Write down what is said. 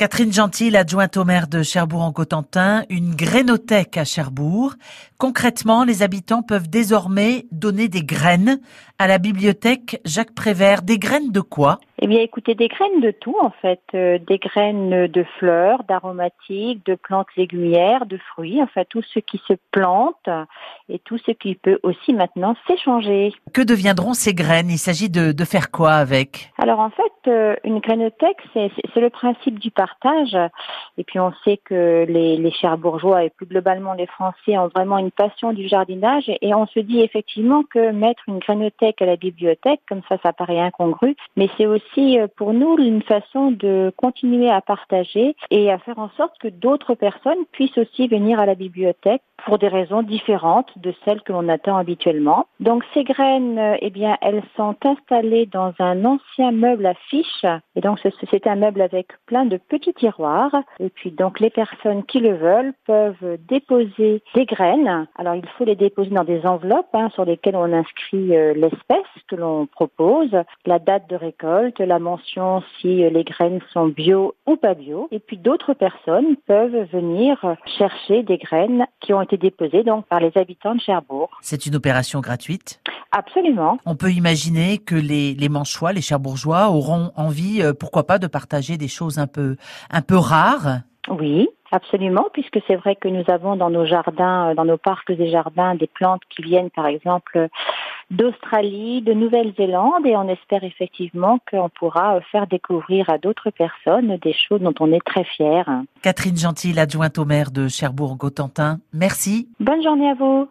Catherine Gentil, adjointe au maire de Cherbourg-en-Cotentin, une grainothèque à Cherbourg. Concrètement, les habitants peuvent désormais donner des graines à la bibliothèque Jacques Prévert. Des graines de quoi? Eh bien, écoutez, des graines de tout en fait, euh, des graines de fleurs, d'aromatiques, de plantes légumières, de fruits, enfin tout ce qui se plante et tout ce qui peut aussi maintenant s'échanger. Que deviendront ces graines? Il s'agit de, de, faire quoi avec? Alors en fait, euh, une grainothèque, c'est le principe du partage. Et puis on sait que les, les Cherbourgeois et plus globalement les Français ont vraiment une passion du jardinage. Et on se dit effectivement que mettre une grainothèque à la bibliothèque, comme ça, ça paraît incongru, mais c'est aussi euh, pour nous une façon de continuer à partager et à faire en sorte que d'autres personnes puissent aussi venir à la bibliothèque pour des raisons différentes de celles que l'on attend habituellement. Donc ces graines, euh, eh bien, elles sont installées dans un ancien meuble à fiches. Et donc c'est un meuble avec plein de petits tiroirs. Et puis donc les personnes qui le veulent peuvent déposer des graines. Alors il faut les déposer dans des enveloppes hein, sur lesquelles on inscrit euh, l'espèce que l'on propose, la date de récolte, la mention si les graines sont bio ou pas bio. Et puis d'autres personnes peuvent venir chercher des graines qui ont été déposées donc par les habitants de Cherbourg. C'est une opération gratuite? Absolument. On peut imaginer que les, les Manchois, les Cherbourgeois auront envie, euh, pourquoi pas, de partager des choses un peu, un peu rares? Oui, absolument, puisque c'est vrai que nous avons dans nos jardins, euh, dans nos parcs et jardins, des plantes qui viennent, par exemple, d'Australie, de Nouvelle-Zélande, et on espère effectivement qu'on pourra euh, faire découvrir à d'autres personnes des choses dont on est très fiers. Catherine Gentil, adjointe au maire de Cherbourg-Gotentin, merci. Bonne journée à vous.